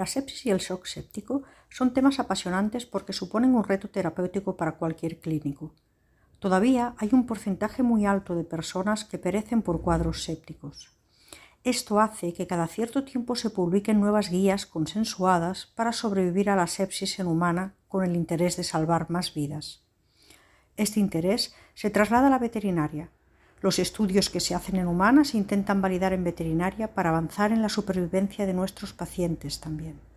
La sepsis y el shock séptico son temas apasionantes porque suponen un reto terapéutico para cualquier clínico. Todavía hay un porcentaje muy alto de personas que perecen por cuadros sépticos. Esto hace que cada cierto tiempo se publiquen nuevas guías consensuadas para sobrevivir a la sepsis en humana con el interés de salvar más vidas. Este interés se traslada a la veterinaria. Los estudios que se hacen en humanas intentan validar en veterinaria para avanzar en la supervivencia de nuestros pacientes también.